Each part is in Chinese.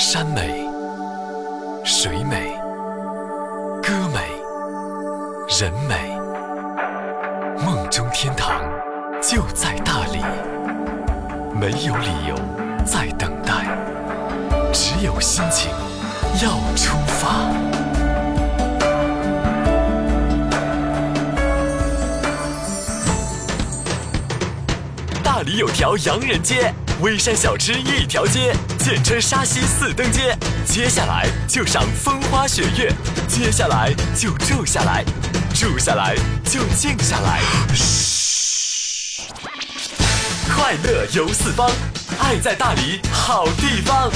山美、水美、歌美、人美，梦中天堂就在大理。没有理由再等待，只有心情要出发。大理有条洋人街，微山小吃一条街，简称沙溪四灯街。接下来就赏风花雪月，接下来就住下来，住下来就静下来。快乐游四方，爱在大理好地方。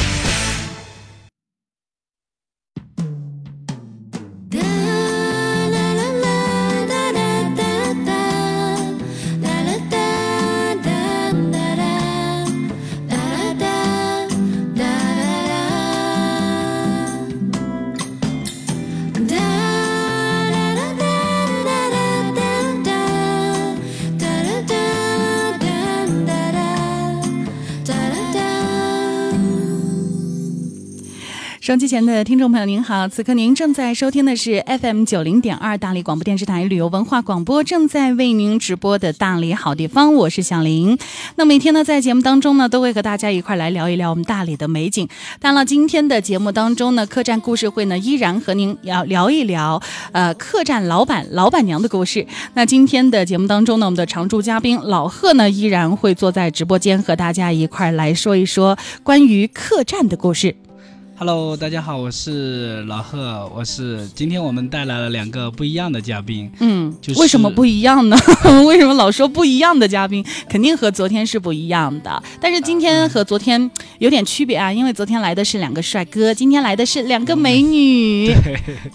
收机前的听众朋友，您好，此刻您正在收听的是 FM 九零点二大理广播电视台旅游文化广播正在为您直播的大理好地方，我是小林。那每天呢，在节目当中呢，都会和大家一块来聊一聊我们大理的美景。当然了，今天的节目当中呢，客栈故事会呢，依然和您要聊一聊呃客栈老板、老板娘的故事。那今天的节目当中呢，我们的常驻嘉宾老贺呢，依然会坐在直播间和大家一块来说一说关于客栈的故事。Hello，大家好，我是老贺，我是今天我们带来了两个不一样的嘉宾，嗯，就是为什么不一样呢？为什么老说不一样的嘉宾？肯定和昨天是不一样的，但是今天和昨天有点区别啊，因为昨天来的是两个帅哥，今天来的是两个美女。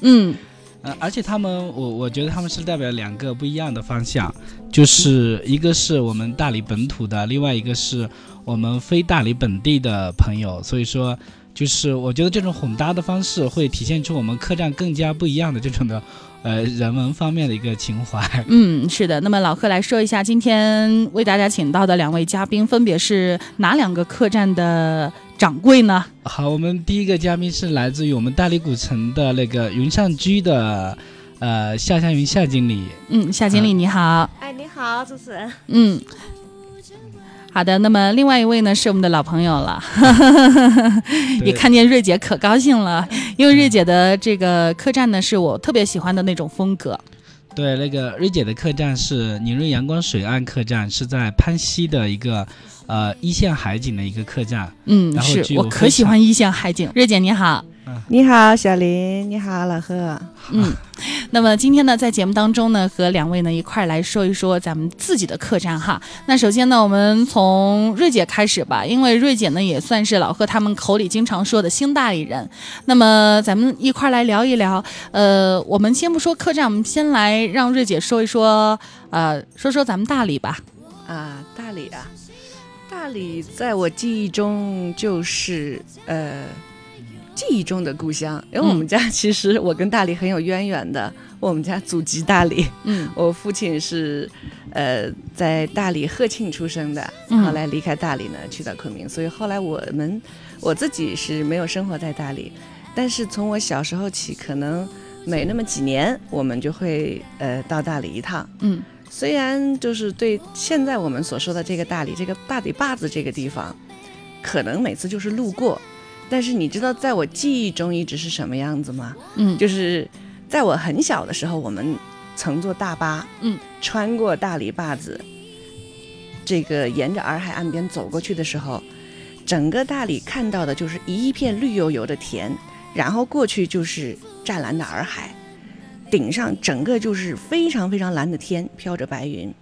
嗯 呃，而且他们，我我觉得他们是代表两个不一样的方向，就是一个是我们大理本土的，另外一个是我们非大理本地的朋友，所以说。就是我觉得这种混搭的方式会体现出我们客栈更加不一样的这种的，呃，人文方面的一个情怀。嗯，是的。那么老贺来说一下，今天为大家请到的两位嘉宾分别是哪两个客栈的掌柜呢？好，我们第一个嘉宾是来自于我们大理古城的那个云上居的，呃，夏香云夏经理。嗯，夏经理你好。哎，你好，主持人。嗯。好的，那么另外一位呢是我们的老朋友了，也看见瑞姐可高兴了，因为瑞姐的这个客栈呢是我特别喜欢的那种风格。对，那个瑞姐的客栈是宁瑞阳光水岸客栈，是在潘溪的一个呃一线海景的一个客栈。嗯，然后是我可喜欢一线海景。瑞姐你好，你好，小林。你好，老贺。嗯，那么今天呢，在节目当中呢，和两位呢一块儿来说一说咱们自己的客栈哈。那首先呢，我们从瑞姐开始吧，因为瑞姐呢也算是老贺他们口里经常说的新大理人。那么咱们一块儿来聊一聊，呃，我们先不说客栈，我们先来让瑞姐说一说，呃，说说咱们大理吧。啊，大理啊，大理在我记忆中就是呃，记忆中的故乡，因为我们家其实我跟大理很有渊源的，我们家祖籍大理，嗯。我父亲是呃在大理鹤庆出生的，嗯。后来离开大理呢，去到昆明，所以后来我们我自己是没有生活在大理，但是从我小时候起，可能每那么几年我们就会呃到大理一趟。嗯。虽然就是对现在我们所说的这个大理，这个大理坝子这个地方，可能每次就是路过，但是你知道在我记忆中一直是什么样子吗？嗯，就是在我很小的时候，我们乘坐大巴，嗯，穿过大理坝子，这个沿着洱海岸边走过去的时候，整个大理看到的就是一片绿油油的田，然后过去就是湛蓝的洱海，顶上整个就是非常非常蓝的天，飘着白云，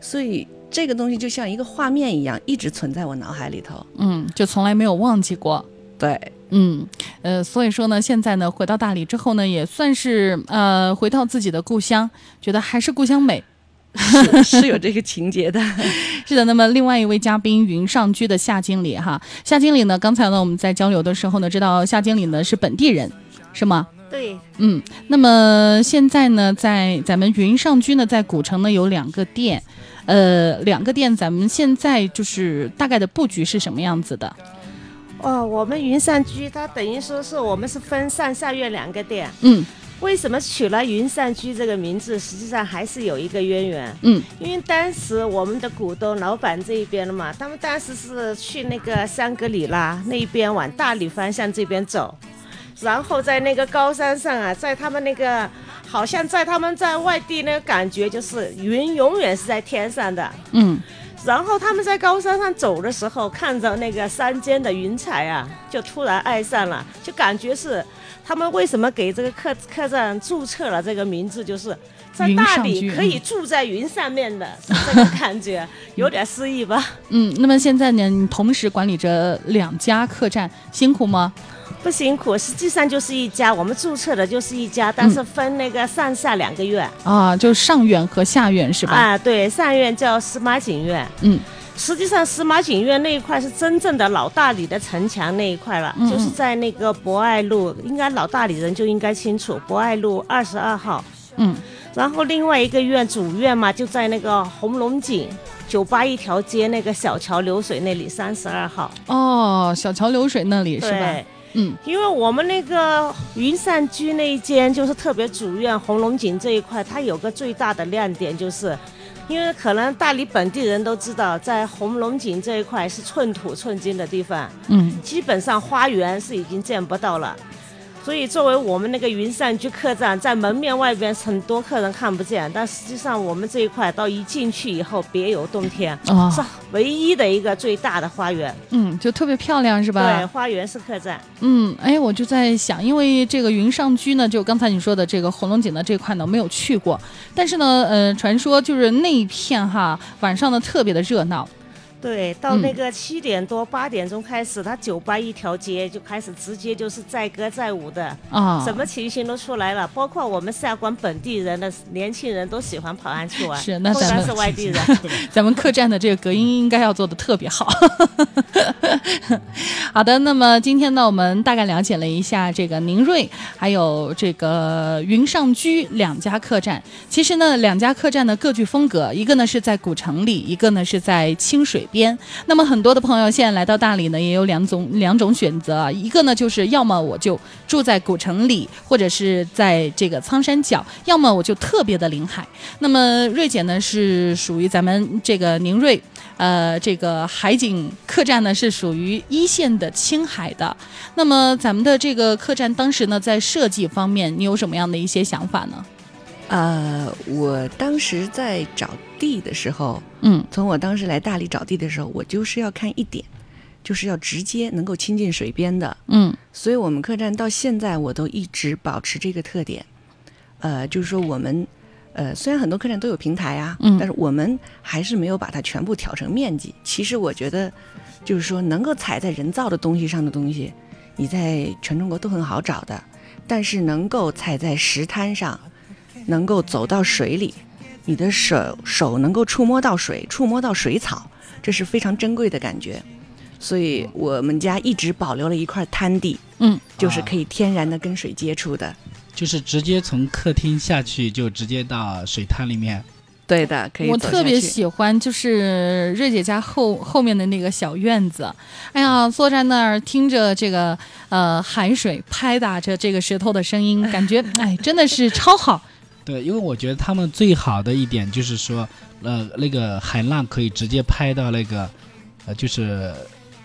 所以这个东西就像一个画面一样，一直存在我脑海里头。嗯，就从来没有忘记过。对，嗯，呃，所以说呢，现在呢，回到大理之后呢，也算是呃回到自己的故乡，觉得还是故乡美。是 是有这个情节的。是的，那么另外一位嘉宾云上居的夏经理哈，夏经理呢，刚才呢我们在交流的时候呢，知道夏经理呢是本地人，是吗？对，嗯，那么现在呢，在咱们云上居呢，在古城呢有两个店，呃，两个店，咱们现在就是大概的布局是什么样子的？哦，我们云上居它等于说是我们是分上下院两个店。嗯为什么取了云上居这个名字？实际上还是有一个渊源。嗯因为当时我们的股东老板这一边的嘛，他们当时是去那个香格里拉那一边往大理方向这边走，然后在那个高山上啊，在他们那个好像在他们在外地那个感觉就是云永远是在天上的。嗯然后他们在高山上走的时候，看着那个山间的云彩啊，就突然爱上了，就感觉是他们为什么给这个客客栈注册了这个名字，就是在大理可以住在云上面的，是这个感觉，有点诗意吧？嗯。那么现在呢，你同时管理着两家客栈，辛苦吗？不辛苦，实际上就是一家，我们注册的就是一家，但是分那个上下两个院。啊，就上院和下院是吧？啊，对，上院叫司马景院，嗯实际上，司马景院那一块是真正的老大理的城墙那一块了，嗯就是在那个博爱路，应该老大理人就应该清楚，博爱路二十二号。嗯然后另外一个院主院嘛，就在那个红龙井酒吧一条街那个小桥流水那里，三十二号。哦，小桥流水那里是吧？对，嗯因为我们那个云上居那一间就是特别主院红龙井这一块，它有个最大的亮点就是。因为可能大理本地人都知道，在红龙井这一块是寸土寸金的地方，嗯基本上花园是已经见不到了。所以，作为我们那个云上居客栈，在门面外边很多客人看不见，但实际上我们这一块到一进去以后，别有洞天，哦是唯一的一个最大的花园。嗯，就特别漂亮是吧？对，花园式客栈。嗯，哎，我就在想，因为这个云上居呢，就刚才你说的这个红龙井的这块呢，没有去过，但是呢，呃，传说就是那一片哈，晚上呢特别的热闹。对，到嗯那个七点多八点钟开始，他酒吧一条街就开始直接就是载歌载舞的，啊，什么情形都出来了。包括我们下关本地人的年轻人都喜欢跑上去玩，是那咱们是外地人。咱们客栈的这个隔音应该要做的特别好。好的，那么今天呢，我们大概了解了一下这个宁瑞还有这个云上居两家客栈。其实呢，两家客栈呢各具风格，一个呢是在古城里，一个呢是在清水边。那么很多的朋友现在来到大理呢，也有两种两种选择，一个呢就是要么我就住在古城里，或者是在这个苍山脚，要么我就特别的临海。那么瑞姐呢是属于咱们这个宁瑞，呃，这个海景客栈呢是属于一线的青海的。那么咱们的这个客栈当时呢在设计方面，你有什么样的一些想法呢？呃，我当时在找地的时候，嗯从我当时来大理找地的时候，我就是要看一点，就是要直接能够亲近水边的。嗯所以我们客栈到现在我都一直保持这个特点，呃，就是说我们，呃，虽然很多客栈都有平台啊，嗯但是我们还是没有把它全部挑成面积。其实我觉得，就是说能够踩在人造的东西上的东西，你在全中国都很好找的，但是能够踩在石滩上，能够走到水里，你的手手能够触摸到水，触摸到水草，这是非常珍贵的感觉。所以我们家一直保留了一块滩地，嗯，就是可以天然的跟水接触的。就是直接从客厅下去，就直接到水滩里面。对的，可以我特别喜欢就是瑞姐家后后面的那个小院子，哎呀，坐在那儿听着这个呃海水拍打着这个石头的声音，感觉哎真的是超好。对，因为我觉得他们最好的一点就是说，呃，那个海浪可以直接拍到那个，呃，就是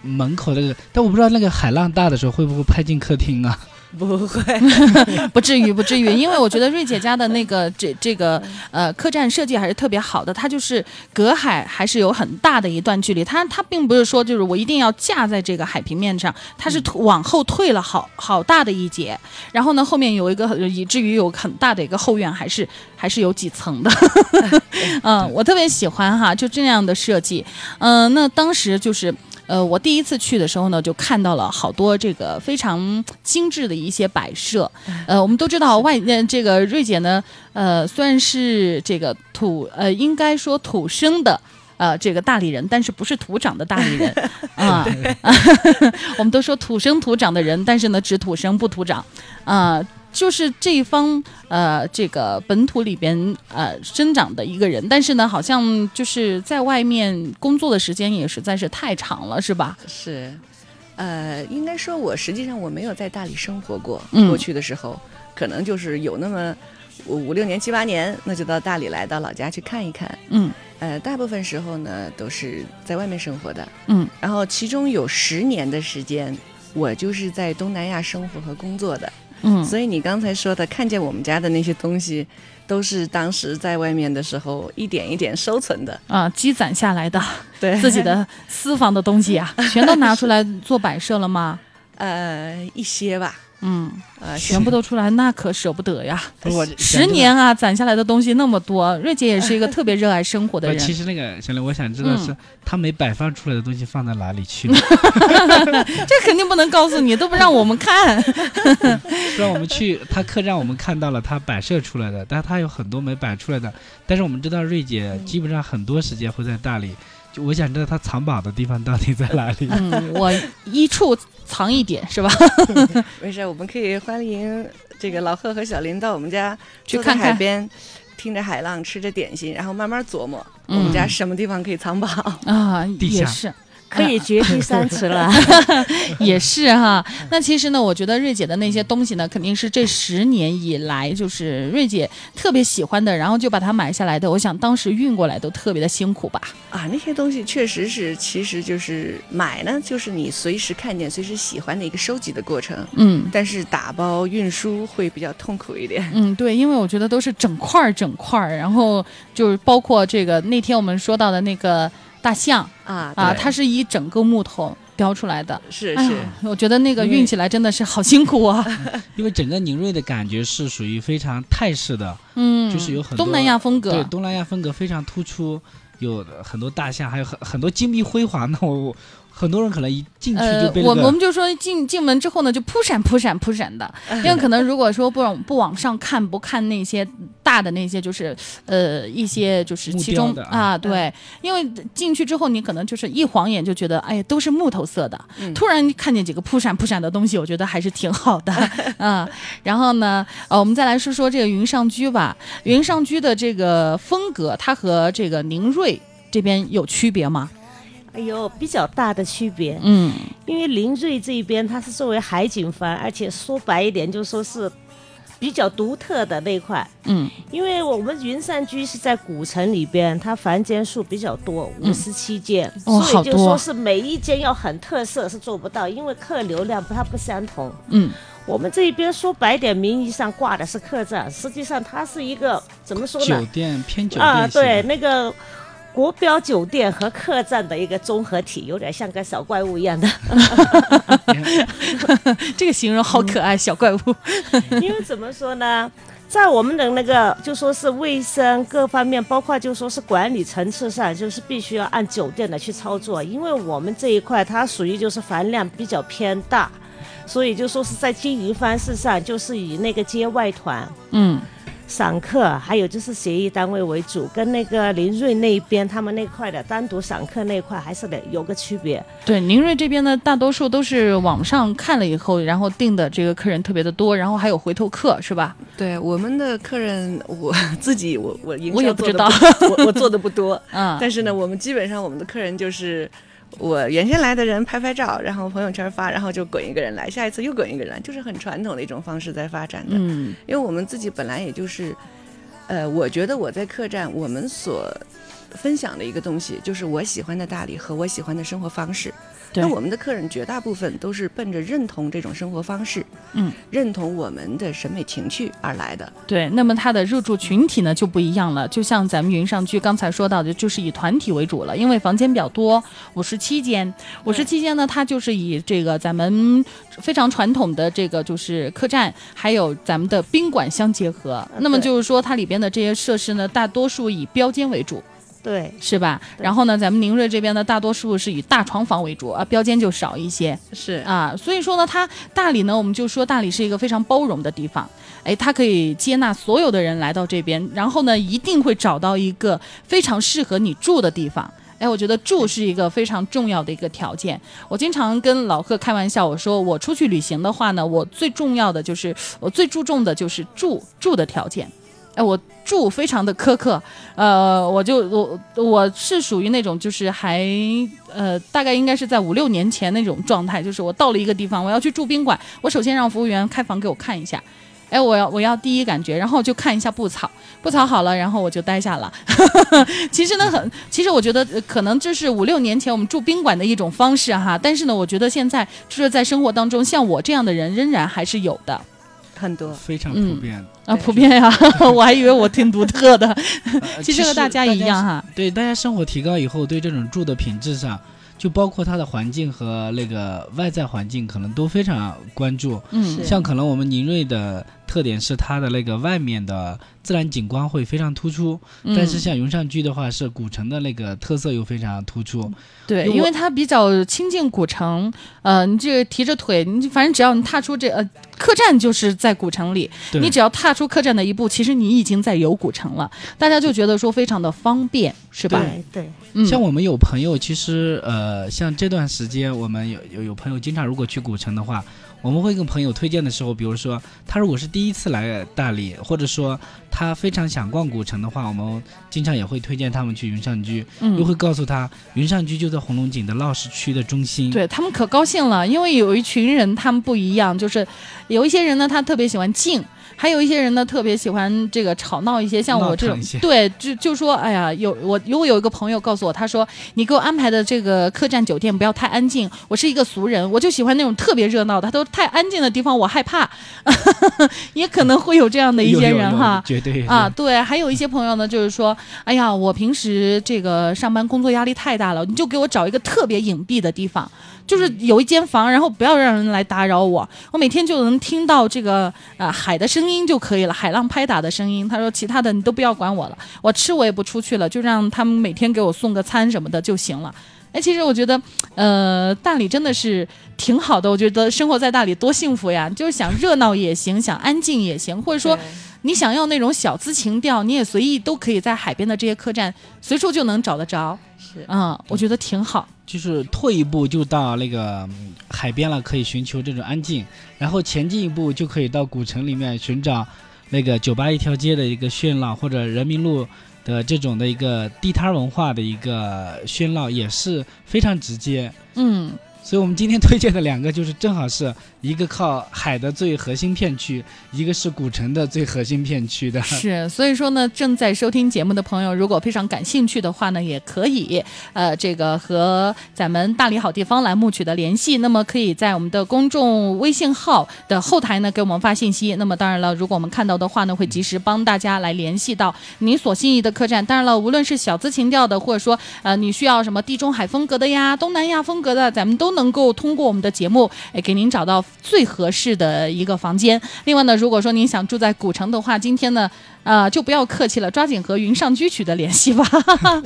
门口那个，但我不知道那个海浪大的时候会不会拍进客厅啊？不会，不至于，不至于，因为我觉得瑞姐家的那个这这个呃客栈设计还是特别好的，它就是隔海还是有很大的一段距离，它它并不是说就是我一定要架在这个海平面上，它是往后退了好好大的一截，然后呢后面有一个以至于有很大的一个后院，还是还是有几层的，嗯，我特别喜欢哈，就这样的设计，嗯、那当时就是。呃，我第一次去的时候呢，就看到了好多这个非常精致的一些摆设。呃，我们都知道外呃这个瑞姐呢，呃，虽然是这个土呃，应该说土生的。呃，这个大理人，但是不是土长的大理人 啊？我们都说土生土长的人，但是呢，只土生不土长，啊、就是这一方呃这个本土里边呃生长的一个人，但是呢，好像就是在外面工作的时间也实在是太长了，是吧？是，呃，应该说，我实际上我没有在大理生活过。嗯过去的时候，可能就是有那么五五六年、七八年，那就到大理来，到老家去看一看。嗯呃，大部分时候呢都是在外面生活的，嗯然后其中有十年的时间，我就是在东南亚生活和工作的。嗯，所以你刚才说的，看见我们家的那些东西，都是当时在外面的时候一点一点收存的。啊，积攒下来的 对自己的私房的东西啊，全都拿出来做摆设了吗？呃一些吧，嗯，呃，全部都出来，那可舍不得呀。我十年啊，攒下来的东西那么多，瑞姐也是一个特别热爱生活的，人。其实那个小刘，我想知道是、嗯他没摆放出来的东西放在哪里去了，这肯定不能告诉你，都不让我们看。让我们去他客栈，我们看到了他摆设出来的，但他有很多没摆出来的。但是我们知道瑞姐基本上很多时间会在大理，就我想知道他藏宝的地方到底在哪里。嗯，我一处藏一点是吧？没事，我们可以欢迎这个老贺和小林到我们家，去看看海边，听着海浪，吃着点心，然后慢慢琢磨、嗯我们家什么地方可以藏宝。啊，地下也是。可以掘地三尺了。也是哈，那其实呢，我觉得瑞姐的那些东西呢，肯定是这十年以来，就是瑞姐特别喜欢的，然后就把它买下来的。我想当时运过来都特别的辛苦吧？啊，那些东西确实是，其实就是买呢，就是你随时看见、随时喜欢的一个收集的过程。嗯但是打包运输会比较痛苦一点。嗯，对，因为我觉得都是整块儿整块儿，然后就是包括这个那天我们说到的那个大象啊啊，它是一整个木头雕出来的。是是哎，我觉得那个运起来真的是好辛苦啊。因为整个宁瑞的感觉是属于非常泰式的，嗯，就是有很多东南亚风格。对东南亚风格非常突出，有很多大象，还有很很多金碧辉煌的。我我很多人可能一进去呃就，被那个、我我们就说进进门之后呢，就扑闪扑闪扑闪的，因为可能如果说不往不往上看，不看那些大的那些，就是呃一些就是其中啊。啊，对，因为进去之后你可能就是一晃眼就觉得，哎呀，都是木头色的，嗯。突然看见几个扑闪扑闪的东西，我觉得还是挺好的。啊。然后呢，呃，我们再来说说这个云上居吧，云上居的这个风格，它和这个宁瑞这边有区别吗？哎呦，比较大的区别，嗯。因为林瑞这边它是作为海景房，而且说白一点，就说是比较独特的那一块。嗯。因为我们云山居是在古城里边，它房间数比较多，五十七间，哦所以就说是每一间要很特色是做不到，因为客流量它不相同。嗯。我们这边说白点，名义上挂的是客栈，实际上它是一个怎么说呢？酒呢？店偏酒店啊，对，那个国标酒店和客栈的一个综合体，有点像个小怪物一样的。这个形容好可爱，小怪物。因为怎么说呢，在我们的那个就说是卫生各方面，包括就说是管理层次上，就是必须要按酒店的去操作。因为我们这一块它属于就是房量比较偏大，所以就说是在经营方式上，就是以那个接外团。嗯散客，还有就是协议单位为主，跟那个林瑞那边他们那块的单独散客那块还是得有个区别。对，林瑞这边呢，大多数都是网上看了以后，然后订的这个客人特别的多，然后还有回头客，是吧？对我们的客人，我自己我我营我也不知道，我 我做的不多，嗯，但是呢，我们基本上我们的客人就是。我原先来的人拍拍照，然后朋友圈发，然后就滚一个人来，下一次又滚一个人来，就是很传统的一种方式在发展的。嗯因为我们自己本来也就是，呃，我觉得我在客栈，我们所分享的一个东西，就是我喜欢的大理和我喜欢的生活方式。对那我们的客人绝大部分都是奔着认同这种生活方式，嗯，认同我们的审美情趣而来的。对。那么它的入住群体呢就不一样了，就像咱们云上居刚才说到的，就是以团体为主了，因为房间比较多，五十七间，五十七间呢，它就是以这个咱们非常传统的这个就是客栈，还有咱们的宾馆相结合。那么就是说，它里边的这些设施呢，大多数以标间为主。对，是吧？然后呢，咱们宁瑞这边呢，大多数是以大床房为主啊，标间就少一些是啊。所以说呢，它大理呢，我们就说大理是一个非常包容的地方，哎，它可以接纳所有的人来到这边，然后呢，一定会找到一个非常适合你住的地方。哎，我觉得住是一个非常重要的一个条件。我经常跟老贺开玩笑，我说我出去旅行的话呢，我最重要的就是我最注重的就是住住的条件。哎，我住非常的苛刻，呃，我就我我是属于那种就是还呃大概应该是在五六年前那种状态，就是我到了一个地方，我要去住宾馆，我首先让服务员开房给我看一下。哎，我要我要第一感觉，然后就看一下布草，布草好了，然后我就待下了。其实呢，很，其实我觉得可能这是五六年前我们住宾馆的一种方式哈，但是呢，我觉得现在就是在生活当中，像我这样的人仍然还是有的很多。非常嗯普遍。啊，普遍呀，我还以为我挺独特的，呃 其实和大家一样哈。对，大家生活提高以后，对这种住的品质上，就包括它的环境和那个外在环境，可能都非常关注。嗯像可能我们宁瑞的特点是它的那个外面的自然景观会非常突出，嗯但是像云上居的话，是古城的那个特色又非常突出。对，因为它比较亲近古城，呃，你这提着腿，你反正只要你踏出这呃客栈，就是在古城里，你只要踏出客栈的一步，其实你已经在游古城了，大家就觉得说非常的方便，是吧？对对，嗯，像我们有朋友，其实呃，像这段时间，我们有有有朋友经常如果去古城的话，我们会跟朋友推荐的时候，比如说他如果是第一次来大理，或者说他非常想逛古城的话，我们经常也会推荐他们去云上居，嗯又会告诉他云上居就在红龙井的闹市区的中心。对他们可高兴了，因为有一群人他们不一样，就是有一些人呢，他特别喜欢静。还有一些人呢，特别喜欢这个吵闹一些，像我这种对，就就说，哎呀，有我如果有一个朋友告诉我，他说你给我安排的这个客栈酒店不要太安静，我是一个俗人，我就喜欢那种特别热闹的，他都太安静的地方我害怕，也可能会有这样的一些人哈，绝对。啊，对，还有一些朋友呢，就是说，哎呀，我平时这个上班工作压力太大了，你就给我找一个特别隐蔽的地方，就是有一间房，然后不要让人来打扰我，我每天就能听到这个呃海的声音就可以了，海浪拍打的声音。他说其他的你都不要管我了，我吃我也不出去了，就让他们每天给我送个餐什么的就行了。哎，其实我觉得，呃，大理真的是挺好的。我觉得生活在大理多幸福呀！就是想热闹也行，想安静也行，或者说你想要那种小资情调，你也随意都可以在海边的这些客栈随处就能找得着。是嗯，我觉得挺好。就是退一步就到那个嗯海边了，可以寻求这种安静；然后前进一步就可以到古城里面寻找那个酒吧一条街的一个喧闹，或者人民路的这种的一个地摊文化的一个喧闹，也是非常直接。嗯，所以我们今天推荐的两个，就是正好是一个靠海的最核心片区，一个是古城的最核心片区的。是，所以说呢，正在收听节目的朋友，如果非常感兴趣的话呢，也可以呃，这个和咱们大理好地方栏目取得联系。那么可以在我们的公众微信号的后台呢给我们发信息。那么当然了，如果我们看到的话呢，会及时帮大家来联系到你所心仪的客栈。当然了，无论是小资情调的，或者说呃你需要什么地中海风格的呀、东南亚风格的，咱们都能够通过我们的节目，哎，给您找到最合适的一个房间。另外呢，如果说您想住在古城的话，今天呢，呃，就不要客气了，抓紧和云上居取得联系吧。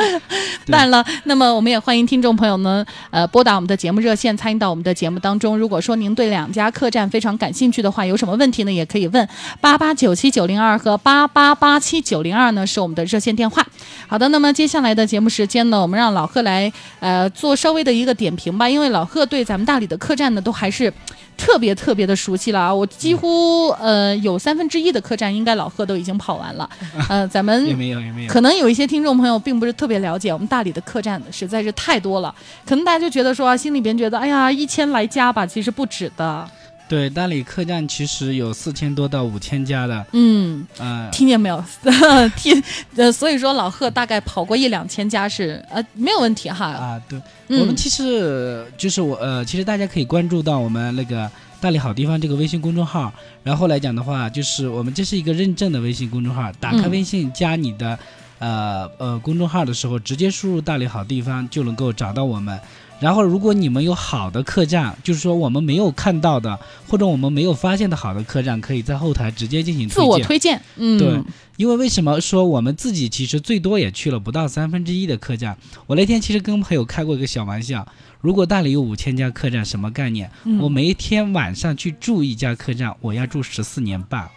当然了，那么我们也欢迎听众朋友们，呃，拨打我们的节目热线，参与到我们的节目当中。如果说您对两家客栈非常感兴趣的话，有什么问题呢，也可以问八八九七九零二和八八八七九零二呢，是我们的热线电话。好的，那么接下来的节目时间呢，我们让老贺来呃做稍微的一个点评吧，因为老贺对咱们大理的客栈呢都还是特别特别的熟悉了啊，我几乎呃有三分之一的客栈应该老贺都已经跑完了，呃，咱们也没有，也没有。可能有一些听众朋友并不是特别了解我们大理的客栈，实在是太多了。可能大家就觉得说，啊心里边觉得，哎呀，一千来家吧，其实不止的。对，大理客栈其实有四千多到五千家的，嗯，呃，听见没有？听，呃，所以说老贺大概跑过一两千家是呃没有问题哈。啊，对，嗯我们其实就是我呃，其实大家可以关注到我们那个大理好地方这个微信公众号，然后来讲的话，就是我们这是一个认证的微信公众号，打开嗯微信加你的、呃呃公众号的时候，直接输入大理好地方就能够找到我们。然后，如果你们有好的客栈，就是说我们没有看到的，或者我们没有发现的好的客栈，可以在后台直接进行自我推荐。推荐，嗯，对因为为什么说我们自己其实最多也去了不到三分之一的客栈？我那天其实跟朋友开过一个小玩笑，如果大理有五千家客栈，什么概念？嗯我每一天晚上去住一家客栈，我要住十四年半，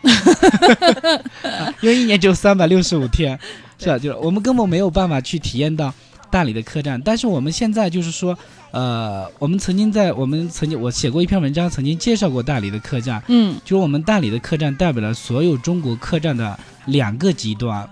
因为一年只有三百六十五天，是吧？就是我们根本没有办法去体验到大理的客栈，但是我们现在就是说，呃，我们曾经在我们曾经我写过一篇文章，曾经介绍过大理的客栈，嗯就是我们大理的客栈代表了所有中国客栈的两个极端，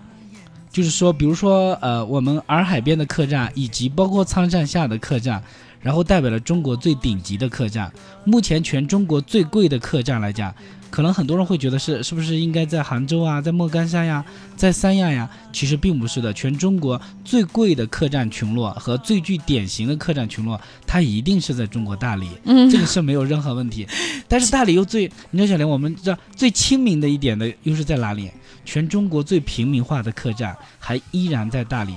就是说，比如说呃，我们洱海边的客栈，以及包括苍山下的客栈，然后代表了中国最顶级的客栈。目前全中国最贵的客栈来讲，可能很多人会觉得是是不是应该在杭州啊，在莫干山呀，在三亚呀？其实并不是的，全中国最贵的客栈群落和最具典型的客栈群落，它一定是在中国大理。嗯这个是没有任何问题。但是大理又最，你说小林，我们知道最亲民的一点的又是在哪里？全中国最平民化的客栈还依然在大理。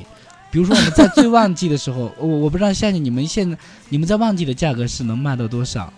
比如说我们在最旺季的时候，我我不知道夏姐你们现在你们在旺季的价格是能卖到多少？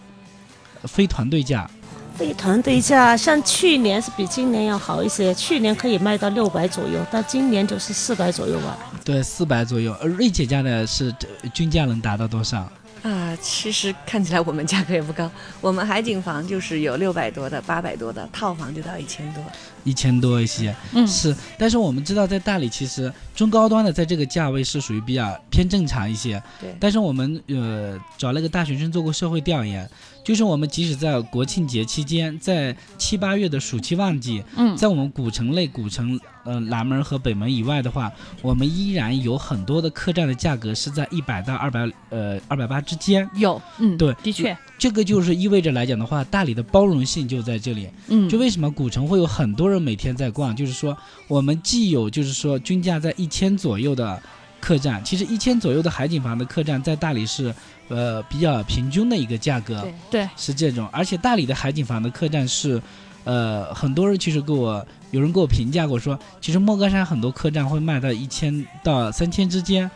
非团队价，非团队价，像去年是比今年要好一些，去年可以卖到六百左右，但今年就是四百左右吧。对，四百左右。而瑞姐家的是呃均价能达到多少？啊，其实看起来我们价格也不高，我们海景房就是有六百多的、八百多的，套房就到一千多。一千多一些，嗯是，但是我们知道在大理其实中高端的在这个价位是属于比较偏正常一些，对但是我们呃找了个大学生做过社会调研，就是我们即使在国庆节期间，在七八月的暑期旺季，嗯在我们古城内、古城呃南门和北门以外的话，我们依然有很多的客栈的价格是在一百到二百呃二百八之间。有，嗯，对的确，这个就是意味着来讲的话，大理的包容性就在这里。嗯，就为什么古城会有很多人每天在逛，就是说我们既有就是说均价在一千左右的客栈，其实一千左右的海景房的客栈在大理是呃比较平均的一个价格，对对，是这种，而且大理的海景房的客栈是。呃，很多人其实给我有人给我评价过说，其实莫干山很多客栈会卖到一千到三千之间，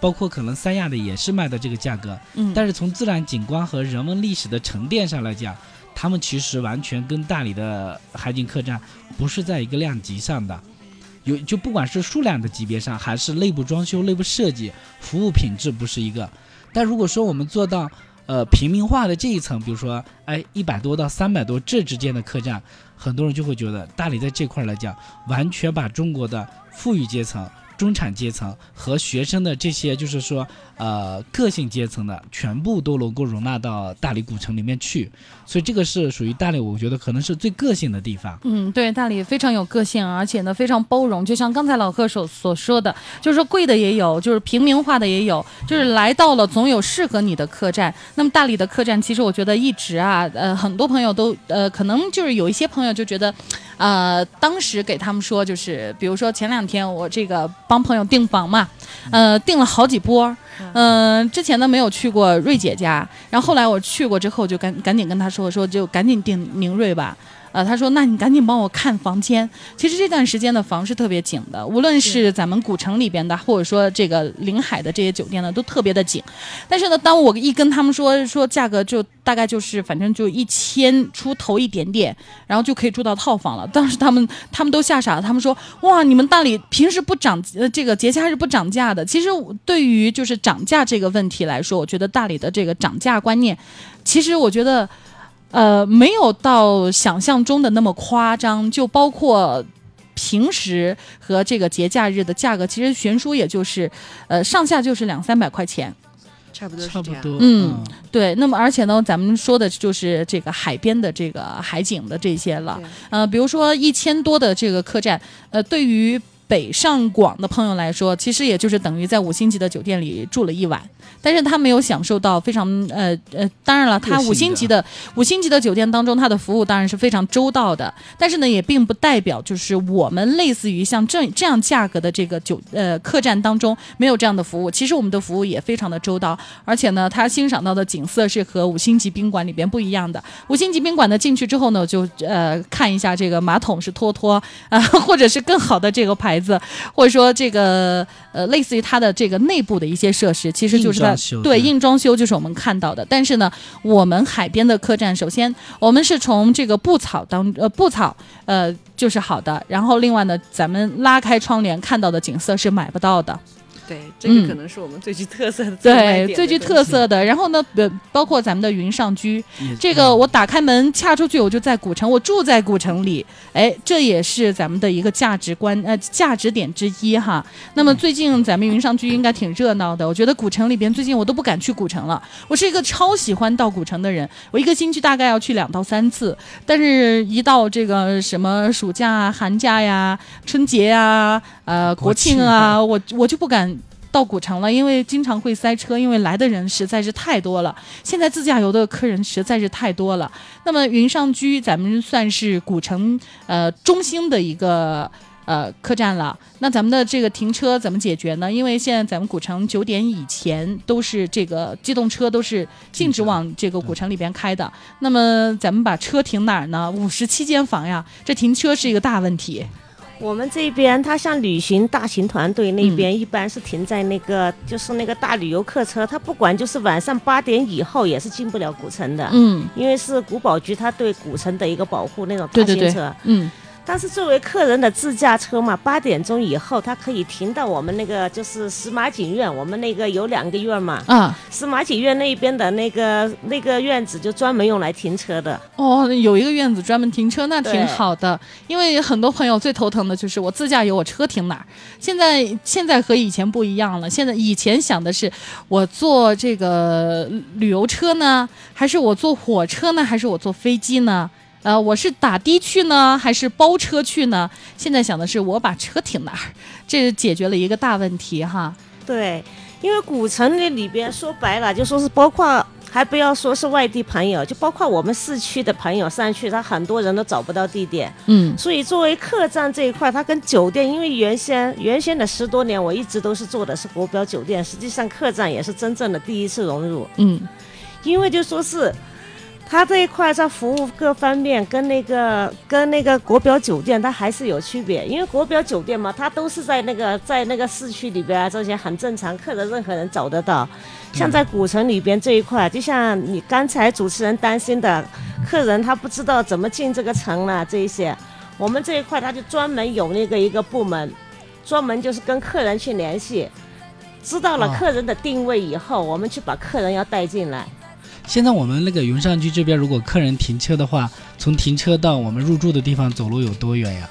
包括可能三亚的也是卖的这个价格。嗯，但是从自然景观和人文历史的沉淀上来讲，他们其实完全跟大理的海景客栈不是在一个量级上的。有就不管是数量的级别上，还是内部装修、内部设计、服务品质不是一个。但如果说我们做到呃平民化的这一层，比如说哎一百多到三百多这之间的客栈，很多人就会觉得大理在这块来讲，完全把中国的富裕阶层、中产阶层和学生的这些就是说呃个性阶层的全部都能够容纳到大理古城里面去，所以这个是属于大理，我觉得可能是最个性的地方。嗯，对，大理非常有个性，而且呢非常包容。就像刚才老贺所所说的，就是说贵的也有，就是平民化的也有，就是来到了总有适合你的客栈。那么大理的客栈，其实我觉得一直啊，呃，很多朋友都呃，可能就是有一些朋友就觉得，呃，当时给他们说，就是比如说前两天我这个帮朋友订房嘛，呃，订了好几波。嗯、之前呢没有去过瑞姐家，然后后来我去过之后，就赶赶紧跟她说说，就赶紧订宁瑞吧。呃，他说：“那你赶紧帮我看房间。其实这段时间的房是特别紧的，无论是咱们古城里边的，或者说这个临海的这些酒店呢，都特别的紧。但是呢，当我一跟他们说说价格，就大概就是反正就一千出头一点点，然后就可以住到套房了。当时他们他们都吓傻了，他们说：哇，你们大理平时不涨呃这个节假日不涨价的。其实对于就是涨价这个问题来说，我觉得大理的这个涨价观念，其实我觉得。”呃，没有到想象中的那么夸张，就包括平时和这个节假日的价格，其实悬殊也就是，呃，上下就是两三百块钱。差不多。差不多，嗯对，那么而且呢，咱们说的就是这个海边的这个海景的这些了。呃，比如说一千多的这个客栈，呃，对于北上广的朋友来说，其实也就是等于在五星级的酒店里住了一晚，但是他没有享受到非常呃呃，当然了，他五星级的五星级的酒店当中，他的服务当然是非常周到的，但是呢，也并不代表就是我们类似于像这这样价格的这个酒呃客栈当中没有这样的服务。其实我们的服务也非常的周到，而且呢，他欣赏到的景色是和五星级宾馆里边不一样的。五星级宾馆呢进去之后呢，就呃看一下这个马桶是拖拖啊、或者是更好的这个牌子，或者说这个呃类似于它的这个内部的一些设施，其实就是它硬装修对对硬装修就是我们看到的。但是呢，我们海边的客栈，首先我们是从这个布草当呃布草呃就是好的，然后另外呢，咱们拉开窗帘看到的景色是买不到的。对，这个嗯可能是我们最具特色的对，最具特色的。然后呢，呃，包括咱们的云上居，这个我打开门恰出去，我就在古城，我住在古城里，哎，这也是咱们的一个价值观呃价值点之一哈。那么最近咱们云上居应该挺热闹的，我觉得古城里边最近我都不敢去古城了。我是一个超喜欢到古城的人，我一个星期大概要去两到三次，但是一到这个什么暑假啊、寒假呀、春节呀、呃国庆啊，我我就不敢。到古城了，因为经常会塞车，因为来的人实在是太多了。现在自驾游的客人实在是太多了。那么云上居咱们算是古城呃中心的一个呃客栈了。那咱们的这个停车怎么解决呢？因为现在咱们古城九点以前都是这个机动车都是禁止往这个古城里边开的。那么咱们把车停哪儿呢？五十七间房呀，这停车是一个大问题。我们这边，它像旅行大型团队那边，一般是停在那个，就是那个大旅游客车，它不管就是晚上八点以后也是进不了古城的，嗯，因为是古保局它对古城的一个保护那种对对对大型车。，嗯但是作为客人的自驾车嘛，八点钟以后它可以停到我们那个就是石马景院，我们那个有两个院嘛，啊。石马景院那边的那个那个院子就专门用来停车的。哦，有一个院子专门停车，那挺好的。因为很多朋友最头疼的就是我自驾游，我车停哪儿？现在现在和以前不一样了。现在以前想的是我坐这个旅游车呢，还是我坐火车呢，还是我坐飞机呢？呃，我是打的去呢，还是包车去呢？现在想的是我把车停哪儿，这解决了一个大问题哈。对，因为古城那里边说白了，就说是包括，还不要说是外地朋友，就包括我们市区的朋友上去，他很多人都找不到地点。嗯所以作为客栈这一块，它跟酒店，因为原先原先的十多年，我一直都是做的是国标酒店，实际上客栈也是真正的第一次融入，嗯因为就说是。它这一块在服务各方面跟那个跟那个国标酒店它还是有区别，因为国标酒店嘛，它都是在那个在那个市区里边啊，这些很正常，客人任何人找得到。像在古城里边这一块，就像你刚才主持人担心的，客人他不知道怎么进这个城了这一些，我们这一块他就专门有那个一个部门，专门就是跟客人去联系，知道了哦客人的定位以后，我们去把客人要带进来。现在我们那个云上居这边，如果客人停车的话，从停车到我们入住的地方走路有多远呀？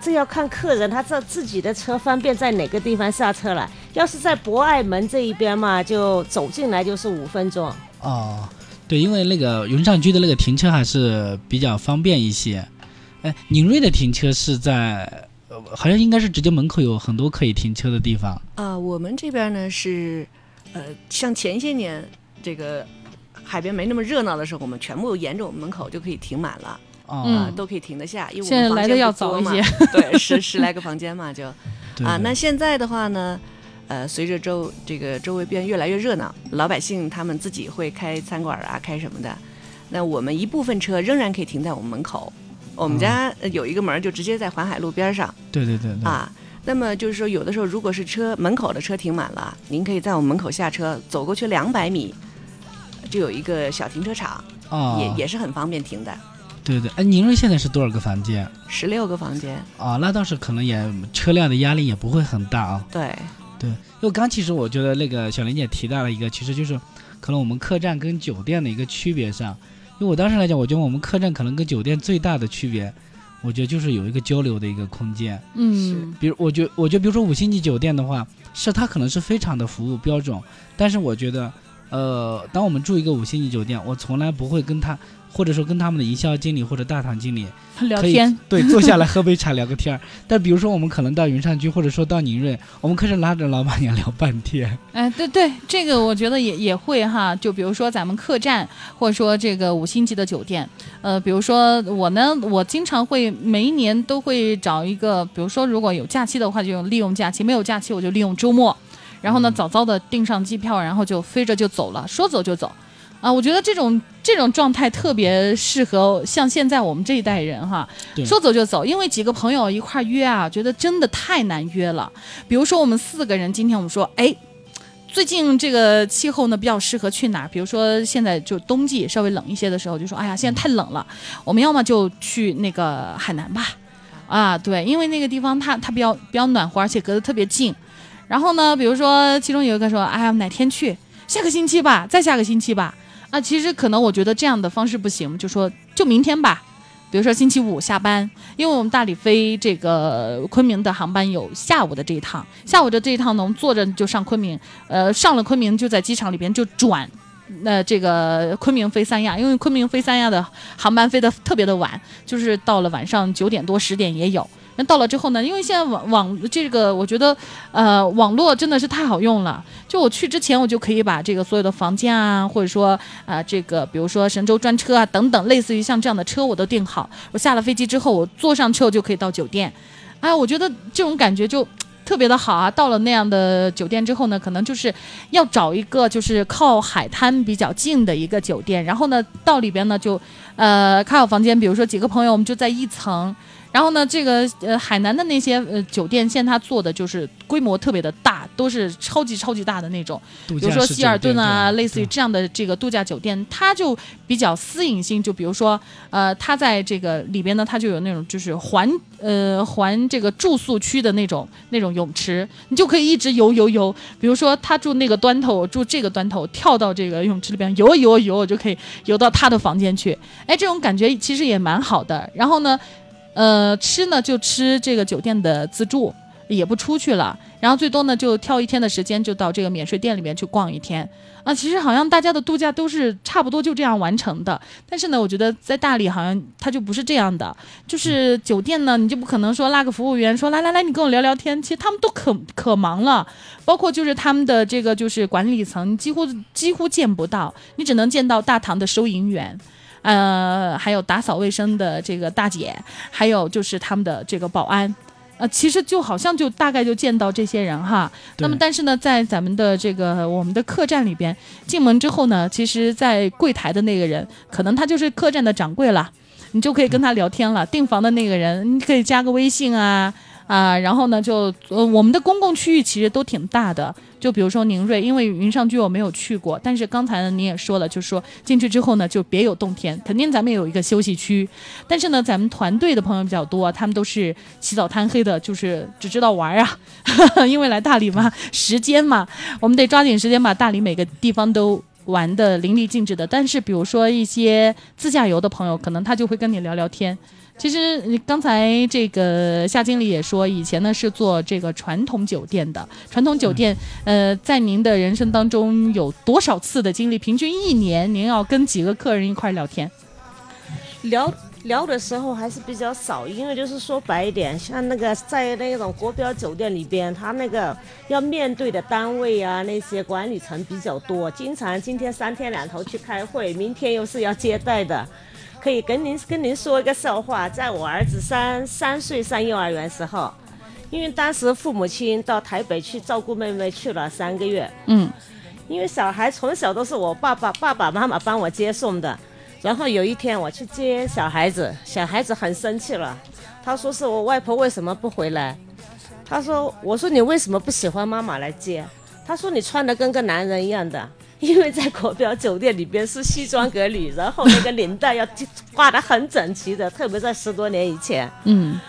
这要看客人他这自己的车方便在哪个地方下车了。要是在博爱门这一边嘛，就走进来就是五分钟。哦，对，因为那个云上居的那个停车还是比较方便一些。哎，宁瑞的停车是在，呃，好像应该是直接门口有很多可以停车的地方。啊、我们这边呢是，呃，像前些年这个海边没那么热闹的时候，我们全部沿着我们门口就可以停满了，啊，都可以停得下，因为我现在来的们房间要早一不多嘛。些，对，十十来个房间嘛，就 啊，那现在的话呢，呃，随着周这个周围变越来越热闹，老百姓他们自己会开餐馆啊，开什么的，那我们一部分车仍然可以停在我们门口。我们家呃有一个门就直接在环海路边儿上对对对对，啊。那么就是说，有的时候如果是车门口的车停满了，您可以在我们门口下车，走过去两百米，就有一个小停车场，哦，也也是很方便停的，对对。哎，宁瑞现在是多少个房间？十六个房间。哦，那倒是可能也车辆的压力也不会很大啊。对，对，因为刚其实我觉得那个小林姐提到了一个，其实就是可能我们客栈跟酒店的一个区别上，因为我当时来讲，我觉得我们客栈可能跟酒店最大的区别，我觉得就是有一个交流的一个空间。嗯比如，我觉我觉得，比如说五星级酒店的话，是它可能是非常的服务标准，但是我觉得，呃，当我们住一个五星级酒店，我从来不会跟他，或者说跟他们的营销经理或者大堂经理 聊天，对，坐下来喝杯茶聊个天儿。但比如说我们可能到云上居，或者说到宁瑞，我们可是拉着老板娘聊半天。哎，对对，这个我觉得也也会哈。就比如说咱们客栈，或者说这个五星级的酒店，呃，比如说我呢，我经常会每一年都会找一个，比如说如果有假期的话，就利用假期；没有假期，我就利用周末。然后呢，早早的订上机票，然后就飞着就走了，说走就走。啊，我觉得这种这种状态特别适合像现在我们这一代人哈，说走就走，因为几个朋友一块儿约啊，觉得真的太难约了。比如说我们四个人，今天我们说，哎，最近这个气候呢比较适合去哪儿？比如说现在就冬季稍微冷一些的时候，就说，哎呀，现在太冷了，我们要么就去那个海南吧，啊，对，因为那个地方它它比较比较暖和，而且隔得特别近。然后呢，比如说其中有一个说，哎呀，哪天去？下个星期吧，再下个星期吧。啊，其实可能我觉得这样的方式不行，就说就明天吧。比如说星期五下班，因为我们大理飞这个昆明的航班有下午的这一趟，下午的这一趟呢，我们坐着就上昆明，呃，上了昆明就在机场里边就转，那、这个昆明飞三亚，因为昆明飞三亚的航班飞得特别的晚，就是到了晚上九点多十点也有。那到了之后呢，因为现在网网这个，我觉得，呃，网络真的是太好用了。就我去之前，我就可以把这个所有的房间啊，或者说啊、这个比如说神州专车啊等等，类似于像这样的车我都订好。我下了飞机之后，我坐上车我就可以到酒店。哎，我觉得这种感觉就特别的好啊！到了那样的酒店之后呢，可能就是要找一个就是靠海滩比较近的一个酒店，然后呢到里边呢就呃开好房间，比如说几个朋友我们就在一层。然后呢，这个呃海南的那些呃酒店，现在它做的就是规模特别的大，都是超级超级大的那种。比如说希尔顿啊，类似于这样的这个度假酒店，它就比较私隐性。就比如说，呃，它在这个里边呢，它就有那种就是环呃环这个住宿区的那种那种泳池，你就可以一直游游游。比如说他住那个端头，我住这个端头，跳到这个泳池里边游啊游啊游，我就可以游到他的房间去。哎，这种感觉其实也蛮好的。然后呢，呃，吃呢就吃这个酒店的自助。也不出去了，然后最多呢就挑一天的时间，就到这个免税店里面去逛一天啊。其实好像大家的度假都是差不多就这样完成的，但是呢，我觉得在大理好像它就不是这样的，就是酒店呢，你就不可能说拉个服务员说来来来，你跟我聊聊天，其实他们都可可忙了，包括就是他们的这个就是管理层几乎几乎见不到，你只能见到大堂的收银员。呃，还有打扫卫生的这个大姐，还有就是他们的这个保安，呃，其实就好像就大概就见到这些人哈。那么，但是呢，在咱们的这个我们的客栈里边，进门之后呢，其实，在柜台的那个人，可能他就是客栈的掌柜了，你就可以跟他聊天了。订房的那个人，你可以加个微信啊啊，然后呢，就呃，我们的公共区域其实都挺大的。就比如说宁瑞，因为云上居我没有去过，但是刚才呢你也说了，就是说进去之后呢就别有洞天，肯定咱们有一个休息区，但是呢咱们团队的朋友比较多，他们都是起早贪黑的，就是只知道玩啊，因为来大理嘛，时间嘛，我们得抓紧时间把大理每个地方都。玩的淋漓尽致的，但是比如说一些自驾游的朋友，可能他就会跟你聊聊天。其实你刚才这个夏经理也说，以前呢是做这个传统酒店的。传统酒店，呃，在您的人生当中有多少次的经历？平均一年您要跟几个客人一块聊天？聊聊的时候还是比较少，因为就是说白一点，像那个在那种国标酒店里边，他那个要面对的单位啊，那些管理层比较多，经常今天三天两头去开会，明天又是要接待的。可以跟您跟您说一个笑话，在我儿子三三岁上幼儿园时候，因为当时父母亲到台北去照顾妹妹去了三个月，嗯因为小孩从小都是我爸爸爸爸妈妈帮我接送的，然后有一天我去接小孩子，小孩子很生气了，他说是我外婆为什么不回来？他说我说你为什么不喜欢妈妈来接？他说你穿的跟个男人一样的。因为在国标酒店里边是西装革履，然后那个领带要挂得很整齐的，特别在十多年以前。嗯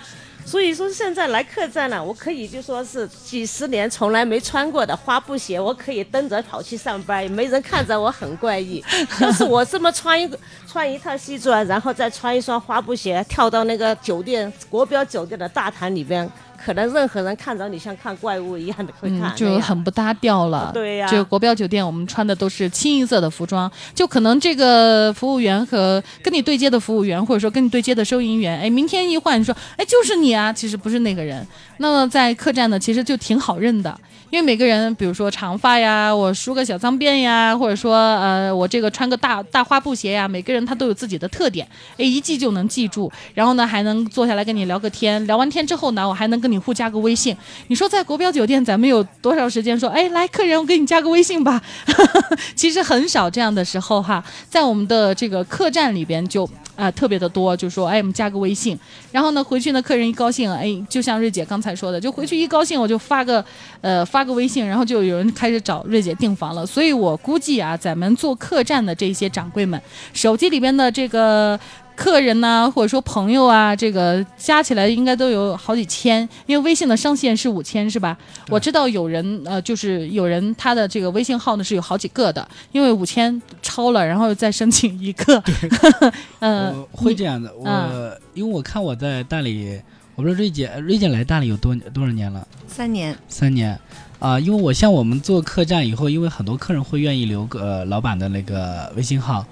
所以说现在来客栈了，我可以就说是几十年从来没穿过的花布鞋，我可以蹬着跑去上班，也没人看着我很怪异。但是我这么穿一个穿一套西装，然后再穿一双花布鞋，跳到那个酒店国标酒店的大堂里边，可能任何人看着你像看怪物一样的会看、嗯，就很不搭调了。对呀这个国标酒店我们穿的都是清一色的服装，就可能这个服务员和跟你对接的服务员，或者说跟你对接的收银员，哎，明天一换，你说，哎，就是你啊，其实不是那个人。那么在客栈呢，其实就挺好认的。因为每个人，比如说长发呀，我梳个小脏辫呀，或者说呃，我这个穿个大大花布鞋呀，每个人他都有自己的特点，哎，一记就能记住。然后呢，还能坐下来跟你聊个天，聊完天之后呢，我还能跟你互加个微信。你说在国标酒店，咱们有多少时间说，哎，来客人，我给你加个微信吧？其实很少这样的时候哈，在我们的这个客栈里边就。啊、特别的多，就说哎，我们加个微信，然后呢，回去呢，客人一高兴，哎，就像瑞姐刚才说的，就回去一高兴，我就发个，呃，发个微信，然后就有人开始找瑞姐订房了。所以我估计啊，咱们做客栈的这些掌柜们，手机里边的这个客人呐、或者说朋友啊，这个加起来应该都有好几千，因为微信的上限是五千，是吧？我知道有人呃，就是有人他的这个微信号呢是有好几个的，因为五千超了，然后再申请一个。呃，我会这样的，我、嗯因为我看我在大理，我不知道瑞姐，瑞姐来大理有多多少年了？三年，三年。啊、因为我像我们做客栈以后，因为很多客人会愿意留个、呃、老板的那个微信号，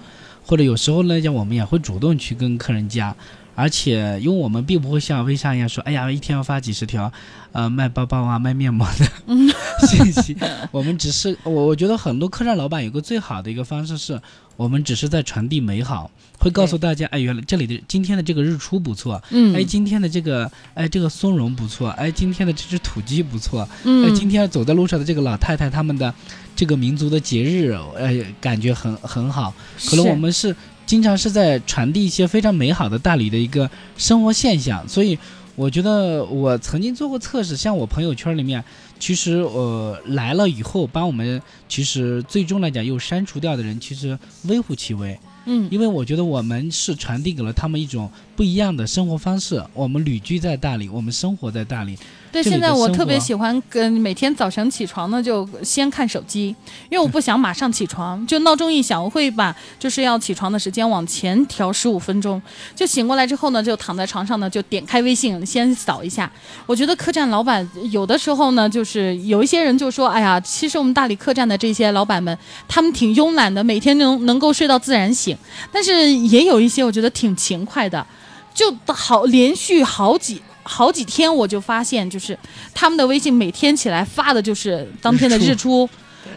或者有时候呢，像我们也会主动去跟客人加，而且因为我们并不会像微商一样说，哎呀，一天要发几十条，呃，卖包包啊、卖面膜的 信息，我们只是我我觉得很多客栈老板有个最好的一个方式是，我们只是在传递美好，会告诉大家，哎，原来这里的今天的这个日出不错，嗯。哎，今天的这个哎这个松茸不错，哎，今天的这只土鸡不错，哎，嗯，今天走在路上的这个老太太，他们的这个民族的节日，呃，感觉很很好。可能我们是经常是在传递一些非常美好的大理的一个生活现象，所以我觉得我曾经做过测试，像我朋友圈里面，其实呃来了以后，把我们其实最终来讲又删除掉的人，其实微乎其微。嗯因为我觉得我们是传递给了他们一种不一样的生活方式。我们旅居在大理，我们生活在大理，对，现在我特别喜欢跟每天早晨起床呢，就先看手机，因为我不想马上起床，就闹钟一响，我会把就是要起床的时间往前调十五分钟，就醒过来之后呢，就躺在床上呢，就点开微信先扫一下。我觉得客栈老板有的时候呢，就是有一些人就说，哎呀，其实我们大理客栈的这些老板们，他们挺慵懒的，每天能能够睡到自然醒，但是也有一些我觉得挺勤快的。就好连续好几好几天，我就发现，就是他们的微信每天起来发的就是当天的日出。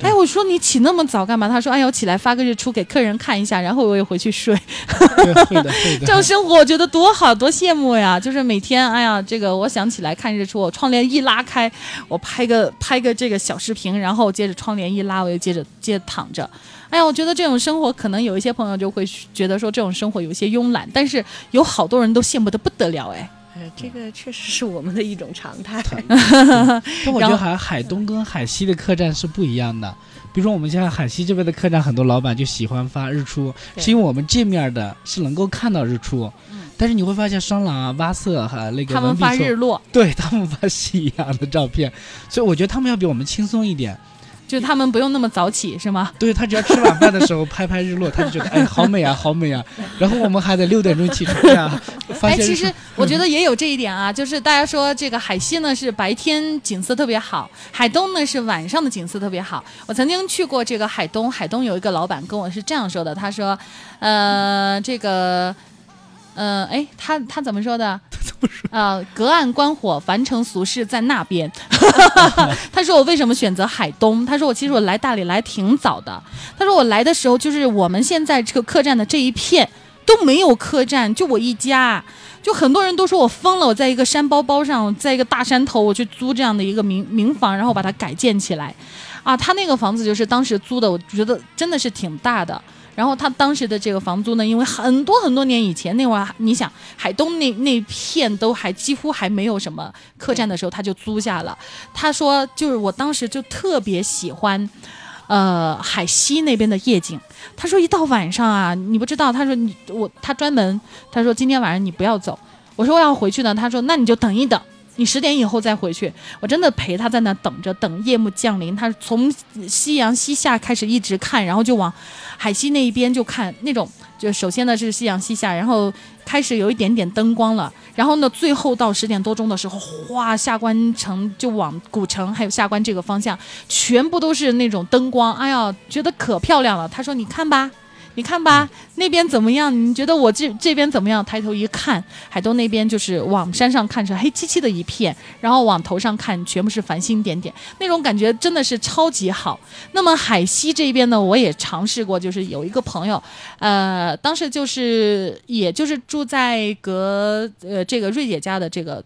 哎，我说你起那么早干嘛？他说：“哎呀，我起来发个日出给客人看一下，然后我也回去睡。这种生活我觉得多好，多羡慕呀！就是每天，哎呀，这个我想起来看日出，我窗帘一拉开，我拍个拍个这个小视频，然后接着窗帘一拉，我又接着接着躺着。哎呀，我觉得这种生活，可能有一些朋友就会觉得说这种生活有些慵懒，但是有好多人都羡慕的不得了，哎。呃，这个确实是我们的一种常态。但我觉得好像海东跟海西的客栈是不一样的。比如说我们现在海西这边的客栈，很多老板就喜欢发日出，是因为我们这面的是能够看到日出。但是你会发现双廊啊、蛙色还那个嗯他们发日落，对他们发夕阳的照片，所以我觉得他们要比我们轻松一点。就他们不用那么早起，是吗？对他只要吃晚饭的时候拍拍日落，他就觉得哎好美啊，好美啊。然后我们还得六点钟起床呀，发哎，其实我觉得也有这一点啊，就是大家说这个海西呢是白天景色特别好，海东呢是晚上的景色特别好。我曾经去过这个海东，海东有一个老板跟我是这样说的，他说，呃，这个。呃，哎，他他怎么说的？呃，隔岸观火，凡尘俗世在那边。他说我为什么选择海东？他说我其实我来大理来挺早的。他说我来的时候就是我们现在这个客栈的这一片都没有客栈，就我一家。就很多人都说我疯了，我在一个山包包上，在一个大山头，我去租这样的一个民民房，然后把它改建起来。啊，他那个房子就是当时租的，我觉得真的是挺大的。然后他当时的这个房租呢，因为很多很多年以前那会儿，你想海东那那片都还几乎还没有什么客栈的时候，他就租下了。他说，就是我当时就特别喜欢，呃，海西那边的夜景。他说一到晚上啊，你不知道，他说你我他专门他说今天晚上你不要走。我说我要回去呢，他说那你就等一等。你十点以后再回去，我真的陪他在那等着，等夜幕降临。他从夕阳西下开始一直看，然后就往海西那一边就看那种，就首先呢是夕阳西下，然后开始有一点点灯光了，然后呢最后到十点多钟的时候，哗，下关城就往古城还有下关这个方向，全部都是那种灯光，哎呀，觉得可漂亮了。他说你看吧。你看吧，那边怎么样？你觉得我这这边怎么样？抬头一看，海东那边就是往山上看是黑漆漆的一片，然后往头上看全部是繁星点点，那种感觉真的是超级好。那么海西这边呢，我也尝试过，就是有一个朋友，呃，当时就是也就是住在隔呃这个瑞姐家的这个。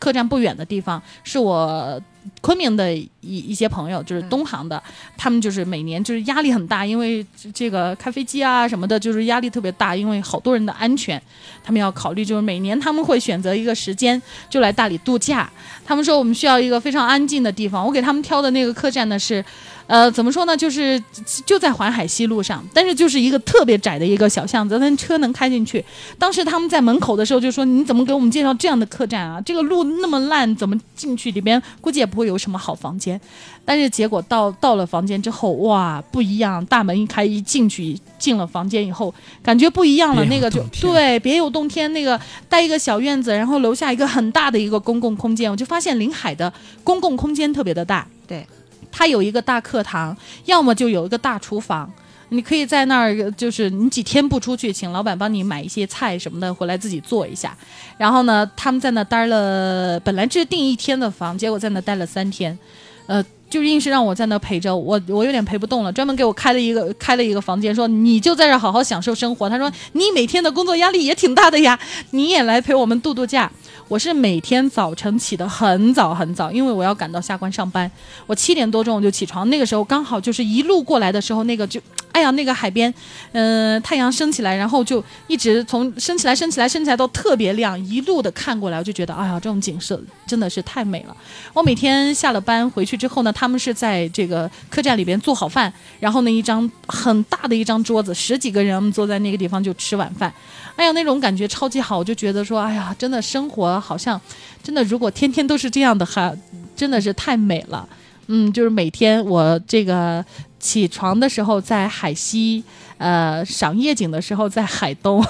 客栈不远的地方，是我昆明的一一些朋友，就是东航的，他们就是每年就是压力很大，因为这这个开飞机啊什么的，就是压力特别大，因为好多人的安全，他们要考虑，就是每年他们会选择一个时间就来大理度假。他们说我们需要一个非常安静的地方，我给他们挑的那个客栈呢是。呃，怎么说呢？就是就在环海西路上，但是就是一个特别窄的一个小巷子，但车能开进去。当时他们在门口的时候就说：“你怎么给我们介绍这样的客栈啊？这个路那么烂，怎么进去？里边估计也不会有什么好房间。”但是结果到到了房间之后，哇，不一样！大门一开，一进去，进了房间以后，感觉不一样了。那个就对，别有洞天。那个带一个小院子，然后楼下一个很大的一个公共空间，我就发现临海的公共空间特别的大。对。它有一个大课堂，要么就有一个大厨房，你可以在那儿，就是你几天不出去，请老板帮你买一些菜什么的回来自己做一下。然后呢，他们在那待了，本来是订一天的房，结果在那待了三天，呃。就硬是让我在那陪着我，我有点陪不动了，专门给我开了一个开了一个房间，说你就在这好好享受生活。他说你每天的工作压力也挺大的呀，你也来陪我们度度假。我是每天早晨起得很早很早，因为我要赶到下关上班。我七点多钟我就起床，那个时候刚好就是一路过来的时候，那个就。哎呀，那个海边，嗯，太阳升起来，然后就一直从升起来、升起来、升起来到特别亮，一路的看过来，我就觉得，哎呀，这种景色真的是太美了。我每天下了班回去之后呢，他们是在这个客栈里边做好饭，然后那一张很大的一张桌子，十几个人坐在那个地方就吃晚饭。哎呀，那种感觉超级好，我就觉得说，哎呀，真的生活好像，真的如果天天都是这样的，还真的是太美了。嗯，就是每天我这个。起床的时候在海西，呃，赏夜景的时候在海东。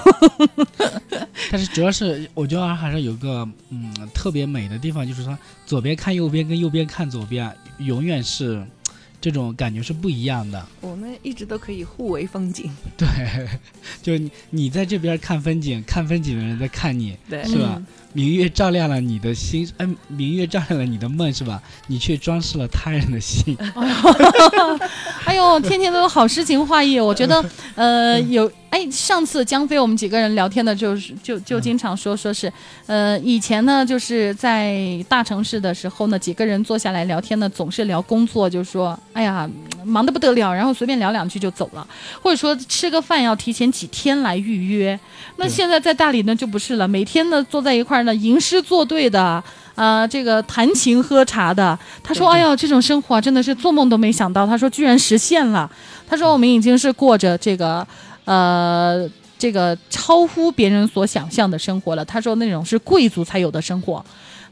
但是主要是我觉得还是有个嗯特别美的地方，就是说左边看右边跟右边看左边，永远是这种感觉是不一样的。我们一直都可以互为风景。对，就你你在这边看风景，看风景的人在看你，对，是吧？明月照亮了你的心，哎，明月照亮了你的梦，是吧？你却装饰了他人的心。哎呦，天天都有好诗情画意，我觉得，呃，有。哎，上次江飞我们几个人聊天的，就是就就经常说说是，呃，以前呢就是在大城市的时候呢，几个人坐下来聊天呢，总是聊工作，就说，哎呀，忙得不得了，然后随便聊两句就走了，或者说吃个饭要提前几天来预约。那现在在大理呢就不是了，每天呢坐在一块儿呢，吟诗作对的，啊，这个弹琴喝茶的。他说，哎呀，这种生活真的是做梦都没想到。他说，居然实现了。他说，我们已经是过着这个。呃，这个超乎别人所想象的生活了。他说那种是贵族才有的生活。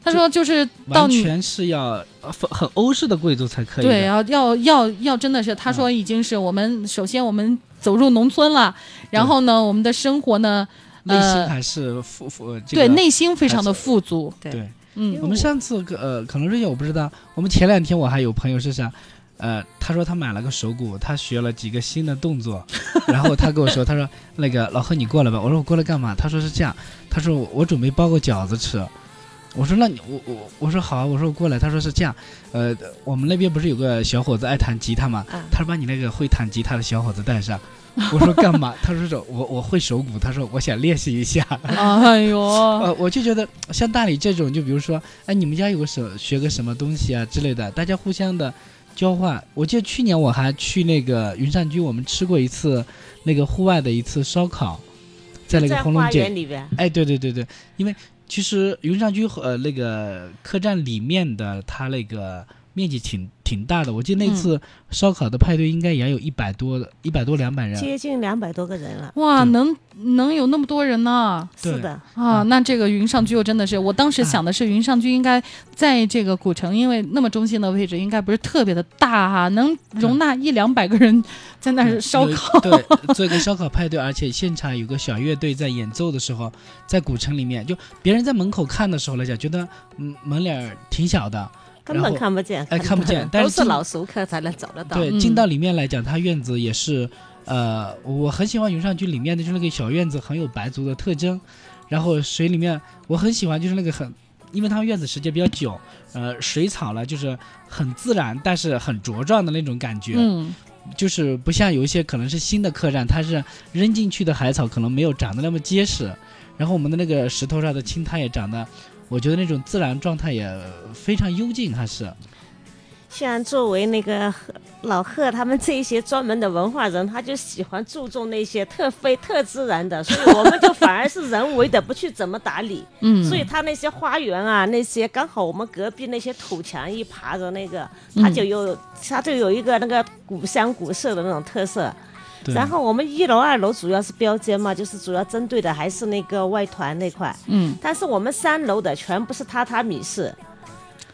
他说就是完全是要很欧式的贵族才可以。对，要要要要真的是，他说已经是我们首先我们走入农村了，然后呢，我们的生活呢，内心还是富富。对，内心非常的富足。对，嗯，我们上次呃，可能这些我不知道。我们前两天我还有朋友是啥。呃，他说他买了个手鼓，他学了几个新的动作，然后他跟我说，他说那个老贺你过来吧，我说我过来干嘛？他说是这样，他说我准备包个饺子吃，我说那你我我我说好啊，我说我过来，他说是这样，呃，我们那边不是有个小伙子爱弹吉他吗？他说把你那个会弹吉他的小伙子带上，我说干嘛？他说是我我会手鼓，他说我想练习一下。哎呦，呃，我就觉得像大理这种，就比如说，哎，你们家有个什学个什么东西啊之类的，大家互相的。交换，我记得去年我还去那个云上居，我们吃过一次那个户外的一次烧烤，在那个红龙井里边。哎，对对对对，因为其实云上居和那个客栈里面的它那个面积挺。挺大的，我记得那次烧烤的派对应该也有一百多、一百多两百人，接近两百多个人了。哇，能能有那么多人呢？是的啊，那这个云上居又真的是，我当时想的是云上居应该在这个古城，因为那么中心的位置，应该不是特别的大哈，能容纳一两百个人 在那儿烧烤。对，做一个烧烤派对，而且现场有个小乐队在演奏的时候，在古城里面，就别人在门口看的时候来讲，觉得嗯门脸挺小的。根本看不见，哎，看不见，但是都是老熟客才能走得到。对，进到里面来讲，它院子也是，呃，我很喜欢云上居里面的就是那个小院子，很有白族的特征。然后水里面，我很喜欢就是那个很，因为他们院子时间比较久，呃，水草了就是很自然，但是很茁壮的那种感觉。嗯，就是不像有一些可能是新的客栈，它是扔进去的海草可能没有长得那么结实，然后我们的那个石头上的青苔也长得。我觉得那种自然状态也非常幽静，还是像作为那个老贺他们这一些专门的文化人，他就喜欢注重那些特非特自然的，所以我们就反而是人为的不去怎么打理。嗯，所以他那些花园啊，那些刚好我们隔壁那些土墙一爬着那个，它就有它就有一个那个古香古色的那种特色。对然后我们一楼、二楼主要是标间嘛，就是主要针对的还是那个外团那块。嗯，但是我们三楼的全部是榻榻米式，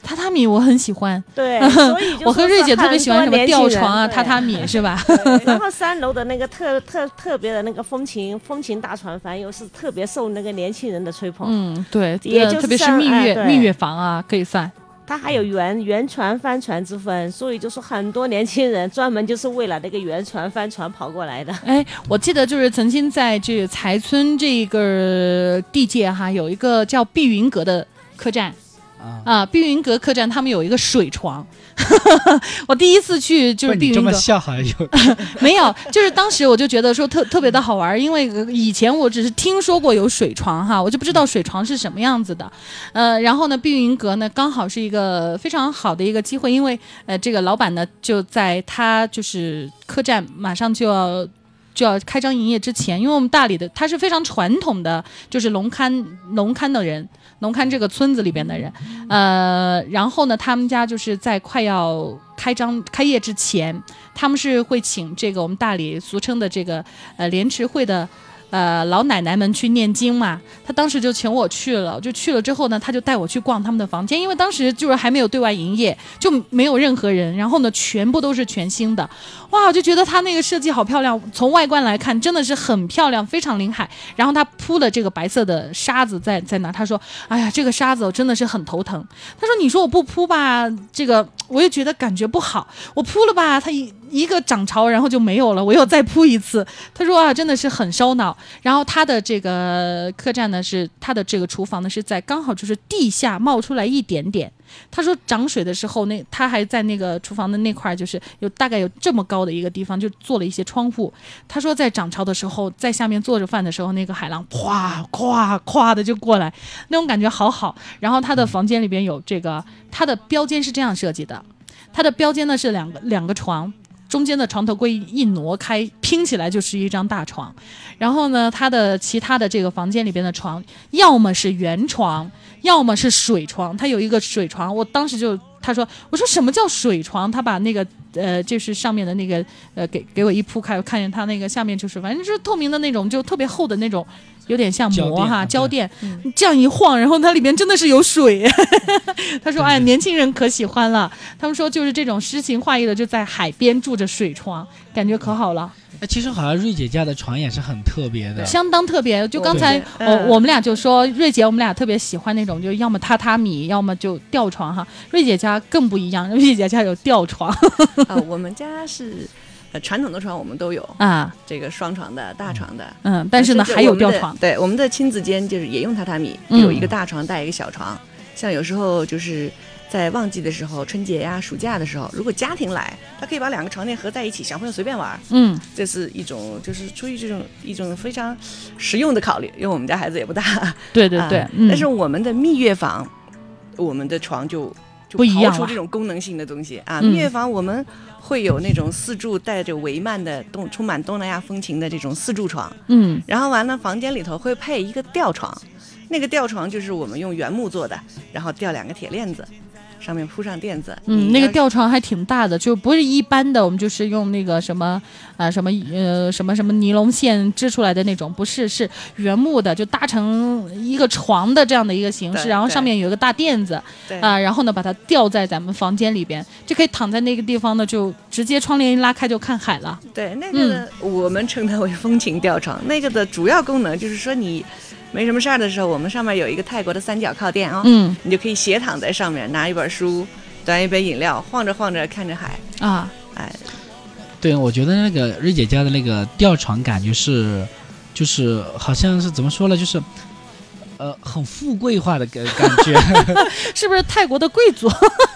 榻榻米我很喜欢，对，所以我和瑞姐特别喜欢什么吊床啊、榻榻米。是吧？然后三楼的那个特特特别的那个风情风情大船帆，又是特别受那个年轻人的吹捧。嗯，对，也就特别是蜜月、哎蜜月房啊，可以算。它还有原原船、帆船之分，所以就是很多年轻人专门就是为了那个原船、帆船跑过来的。哎，我记得就是曾经在这个财村这个地界哈，有一个叫碧云阁的客栈啊，啊，碧云阁客栈他们有一个水床。我第一次去就是碧云阁，有没有，就是当时我就觉得说特特别的好玩儿，因为呃以前我只是听说过有水床哈，我就不知道水床是什么样子的。呃，然后呢，碧云阁呢刚好是一个非常好的一个机会，因为呃这个老板呢就在他就是客栈马上就要。就要开张营业之前，因为我们大理的他是非常传统的，就是龙龛龙龛的人，农刊这个村子里边的人，呃，然后呢，他们家就是在快要开张开业之前，他们是会请这个我们大理俗称的这个呃莲池会的。呃，老奶奶们去念经嘛，他当时就请我去了，就去了之后呢，他就带我去逛他们的房间，因为当时就是还没有对外营业，就没有任何人，然后呢，全部都是全新的，哇，我就觉得他那个设计好漂亮，从外观来看真的是很漂亮，非常临海。然后他铺了这个白色的沙子在在那，他说，哎呀，这个沙子我真的是很头疼。他说，你说我不铺吧，这个我也觉得感觉不好，我铺了吧，它一一个涨潮然后就没有了，我又再铺一次。他说啊，真的是很烧脑。然后他的这个客栈呢，是他的这个厨房呢是在刚好就是地下冒出来一点点。他说涨水的时候，那他还在那个厨房的那块，就是有大概有这么高的一个地方，就做了一些窗户。他说在涨潮的时候，在下面做着饭的时候，那个海浪咵咵咵的就过来，那种感觉好好。然后他的房间里边有这个，他的标间是这样设计的，他的标间呢是两个两个床。中间的床头柜一挪开，拼起来就是一张大床。然后呢，他的其他的这个房间里边的床，要么是圆床，要么是水床。他有一个水床，我当时就他说，我说什么叫水床？他把那个呃，就是上面的那个呃，给给我一铺开，我看见他那个下面就是反正就是透明的那种，就特别厚的那种，有点像膜哈胶垫这样一晃，然后它里面真的是有水。他说：“哎，年轻人可喜欢了。他们说就是这种诗情画意的，就在海边住着水床，感觉可好了，哎，其实好像瑞姐家的床也是很特别的，相当特别。就刚才我我们俩就说，瑞姐我们俩特别喜欢那种，就要么榻榻米，要么就吊床哈。瑞姐家更不一样，瑞姐家有吊床 啊，我们家是呃传统的床我们都有，啊，这个双床的大床的。嗯，但是呢还有吊床，对，我们的亲子间就是也用榻榻米，嗯有一个大床带一个小床。像有时候就是在旺季的时候，春节呀、暑假的时候，如果家庭来，他可以把两个床垫合在一起，小朋友随便玩儿。嗯。这是一种就是出于这种一种非常实用的考虑，因为我们家孩子也不大，对对对啊，嗯，但是我们的蜜月房，我们的床就就不一样出这种功能性的东西。啊。嗯。蜜月房我们会有那种四柱带着帷幔的东充满东南亚风情的这种四柱床，嗯。然后完了房间里头会配一个吊床，那个吊床就是我们用原木做的，然后吊两个铁链子。上面铺上垫子，嗯，那个吊床还挺大的，就不是一般的，我们就是用那个什么啊、什么呃什么什么尼龙线织出来的那种，不是是原木的，就搭成一个床的这样的一个形式，然后上面有一个大垫子对啊、然后呢把它吊在咱们房间里边，就可以躺在那个地方呢，就直接窗帘一拉开就看海了。对，那个呢，我们称它为风情吊床。那个的主要功能就是说，你没什么事儿的时候，我们上面有一个泰国的三角靠垫啊、嗯你就可以斜躺在上面，拿一本书，端一杯饮料，晃着晃着看着海。啊，哎，对，我觉得那个瑞姐家的那个吊床感觉是，就是好像是怎么说呢，就是，呃，很富贵化的感感觉。是不是泰国的贵族？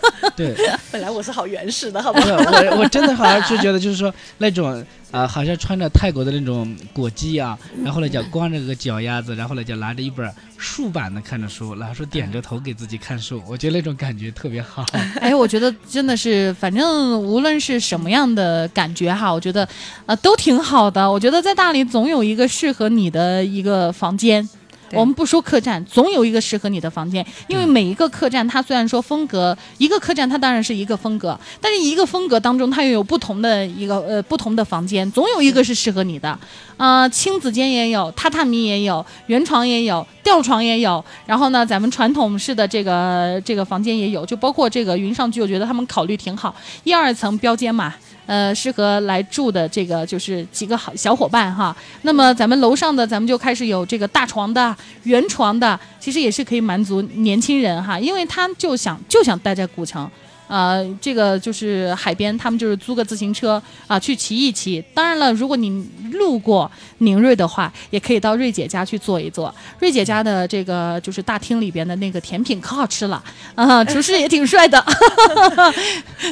对，本来我是好原始的，好不好？我我真的好像是觉得就是说那种呃，好像穿着泰国的那种裹鸡啊，然后呢就光着个脚丫子，然后呢就拿着一本竖版的看着书，然后说点着头给自己看书，我觉得那种感觉特别好。哎，我觉得真的是，反正无论是什么样的感觉哈，我觉得呃都挺好的。我觉得在大理总有一个适合你的一个房间。对我们不说客栈，总有一个适合你的房间，因为每一个客栈它虽然说风格，一个客栈它当然是一个风格，但是一个风格当中它又有不同的一个呃不同的房间，总有一个是适合你的。啊、亲子间也有，榻榻米也有，圆床也有，吊床也有。然后呢，咱们传统式的这个这个房间也有，就包括这个云上居，我觉得他们考虑挺好，一二层标间嘛。呃，适合来住的这个就是几个好小伙伴哈。那么咱们楼上的，咱们就开始有这个大床的、圆床的，其实也是可以满足年轻人哈，因为他就想就想待在古城。呃，这个就是海边，他们就是租个自行车啊、去骑一骑。当然了，如果你路过宁瑞的话，也可以到瑞姐家去坐一坐。瑞姐家的这个就是大厅里边的那个甜品可好吃了啊、厨师也挺帅的，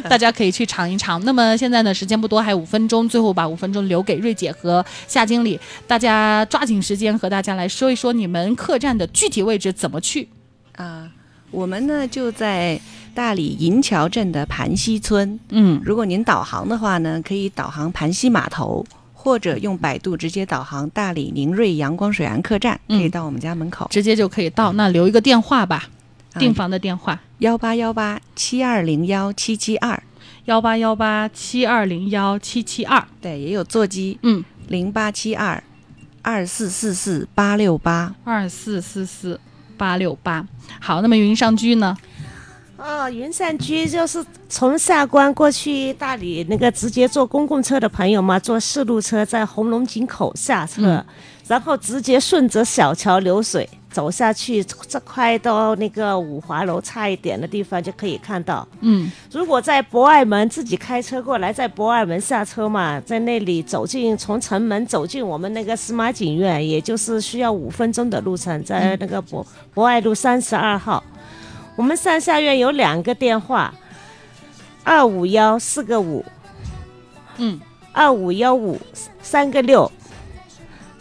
大家可以去尝一尝。那么现在呢，时间不多，还有五分钟，最后把五分钟留给瑞姐和夏经理，大家抓紧时间和大家来说一说你们客栈的具体位置怎么去。啊，我们呢就在大理银桥镇的盘溪村。嗯如果您导航的话呢，可以导航盘溪码头，或者用百度直接导航大理宁瑞阳光水岸客栈，可以嗯到我们家门口。直接就可以到。那留一个电话吧，啊订房的电话幺八幺八七二零幺七七二，幺八幺八七二零幺七七二。对，也有座机嗯，零八七二二四四四八六八。二四四四八六八。好，那么云上居呢？哦，云山居就是从下关过去大理那个直接坐公共车的朋友嘛，坐四路车在红龙井口下车，嗯然后直接顺着小桥流水走下去，这快到那个五华楼差一点的地方就可以看到。嗯如果在博爱门自己开车过来，在博爱门下车嘛，在那里走进从城门走进我们那个司马景苑，也就是需要五分钟的路程，在那个博博爱路三十二号。我们上下院有两个电话，二五幺四个五，嗯，二五幺五三个六，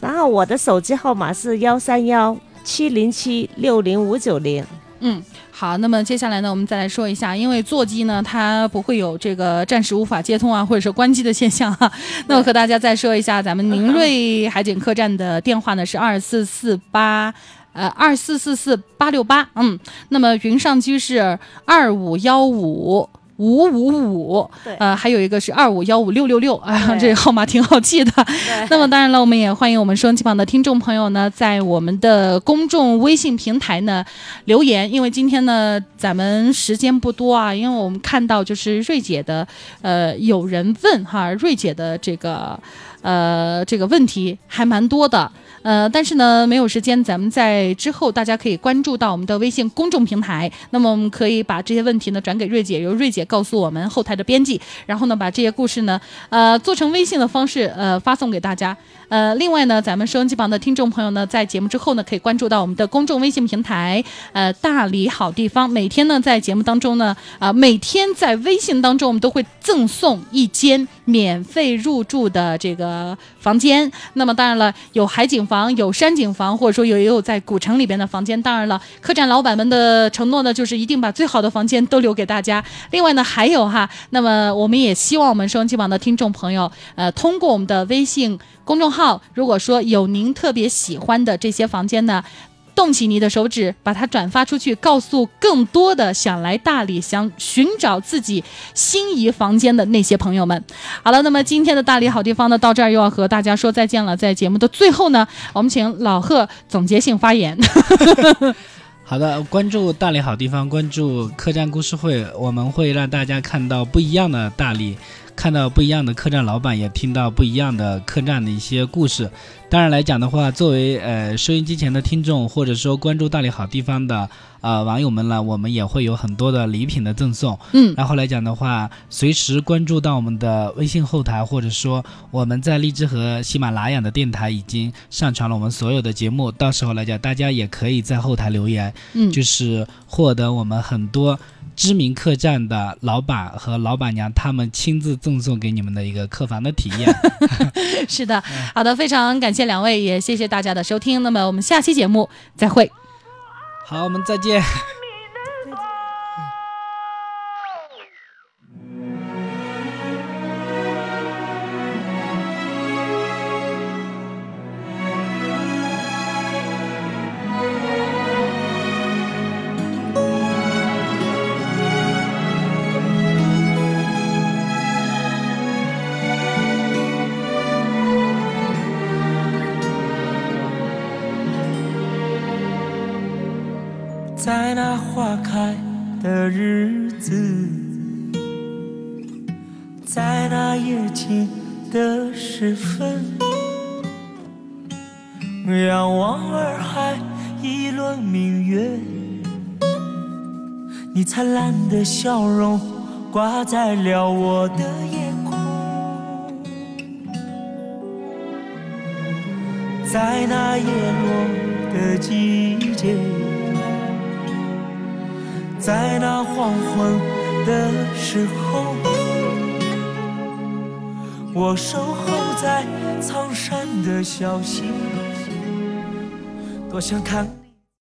然后我的手机号码是幺三幺七零七六零五九零。嗯，好，那么接下来呢，我们再来说一下，因为座机呢，它不会有这个暂时无法接通啊，或者是关机的现象 哈、那我和大家再说一下，咱们宁 瑞海景客栈的电话呢是二四四八。呃，二四四四八六八，嗯，那么云上居是二五幺五五五五，对呃，还有一个是二五幺五六六六，啊，对这个号码挺好记的。那么当然了，我们也欢迎我们收音机旁的听众朋友呢，在我们的公众微信平台呢留言，因为今天呢咱们时间不多啊，因为我们看到就是瑞姐的呃有人问哈，瑞姐的这个呃这个问题还蛮多的。呃，但是呢，没有时间，咱们在之后大家可以关注到我们的微信公众平台，那么我们可以把这些问题呢转给瑞姐，由瑞姐告诉我们后台的编辑，然后呢把这些故事呢，呃，做成微信的方式，呃，发送给大家。呃，另外呢，咱们收音机旁的听众朋友呢，在节目之后呢，可以关注到我们的公众微信平台，呃，大理好地方。每天呢，在节目当中呢，啊、每天在微信当中，我们都会赠送一间免费入住的这个房间。那么当然了，有海景房，有山景房，或者说有也有在古城里边的房间。当然了，客栈老板们的承诺呢，就是一定把最好的房间都留给大家。另外呢，还有哈，那么我们也希望我们收音机旁的听众朋友，呃，通过我们的微信公众号，如果说有您特别喜欢的这些房间呢。动起你的手指，把它转发出去，告诉更多的想来大理、想寻找自己心仪房间的那些朋友们。好了，那么今天的大理好地方呢，到这儿又要和大家说再见了。在节目的最后呢，我们请老贺总结性发言。好的，关注大理好地方，关注客栈故事会，我们会让大家看到不一样的大理，看到不一样的客栈老板，也听到不一样的客栈的一些故事。当然来讲的话，作为呃收音机前的听众，或者说关注大理好地方的呃网友们呢，我们也会有很多的礼品的赠送。嗯，然后来讲的话，随时关注到我们的微信后台，或者说我们在荔枝和喜马拉雅的电台已经上传了我们所有的节目，到时候来讲，大家也可以在后台留言，嗯，就是获得我们很多知名客栈的老板和老板娘他们亲自赠送给你们的一个客房的体验。是的，好的，非常感谢两位，也谢谢大家的收听。那么我们下期节目再会。好，我们再见。灿烂的笑容挂在了我的夜空，在那叶落的季节。在那黄昏的时候，我守候在苍山的小溪，多想看。